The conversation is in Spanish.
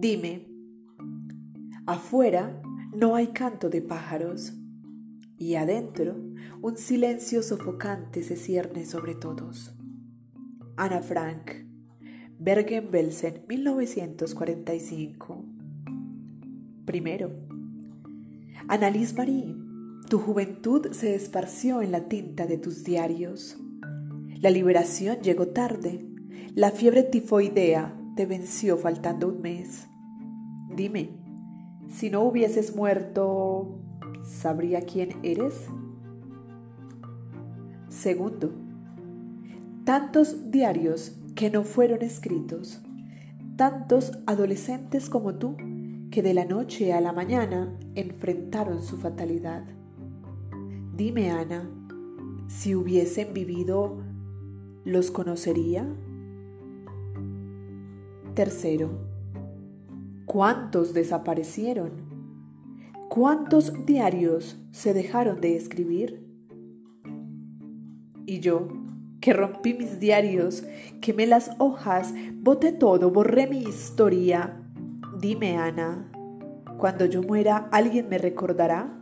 Dime, afuera no hay canto de pájaros y adentro un silencio sofocante se cierne sobre todos. Ana Frank, Bergen-Belsen, 1945. Primero, Annalise Marie, tu juventud se esparció en la tinta de tus diarios. La liberación llegó tarde. La fiebre tifoidea te venció faltando un mes. Dime, si no hubieses muerto, ¿sabría quién eres? Segundo, tantos diarios que no fueron escritos, tantos adolescentes como tú que de la noche a la mañana enfrentaron su fatalidad. Dime, Ana, si hubiesen vivido, ¿los conocería? Tercero, ¿cuántos desaparecieron? ¿Cuántos diarios se dejaron de escribir? Y yo, que rompí mis diarios, quemé las hojas, boté todo, borré mi historia. Dime, Ana, cuando yo muera, ¿alguien me recordará?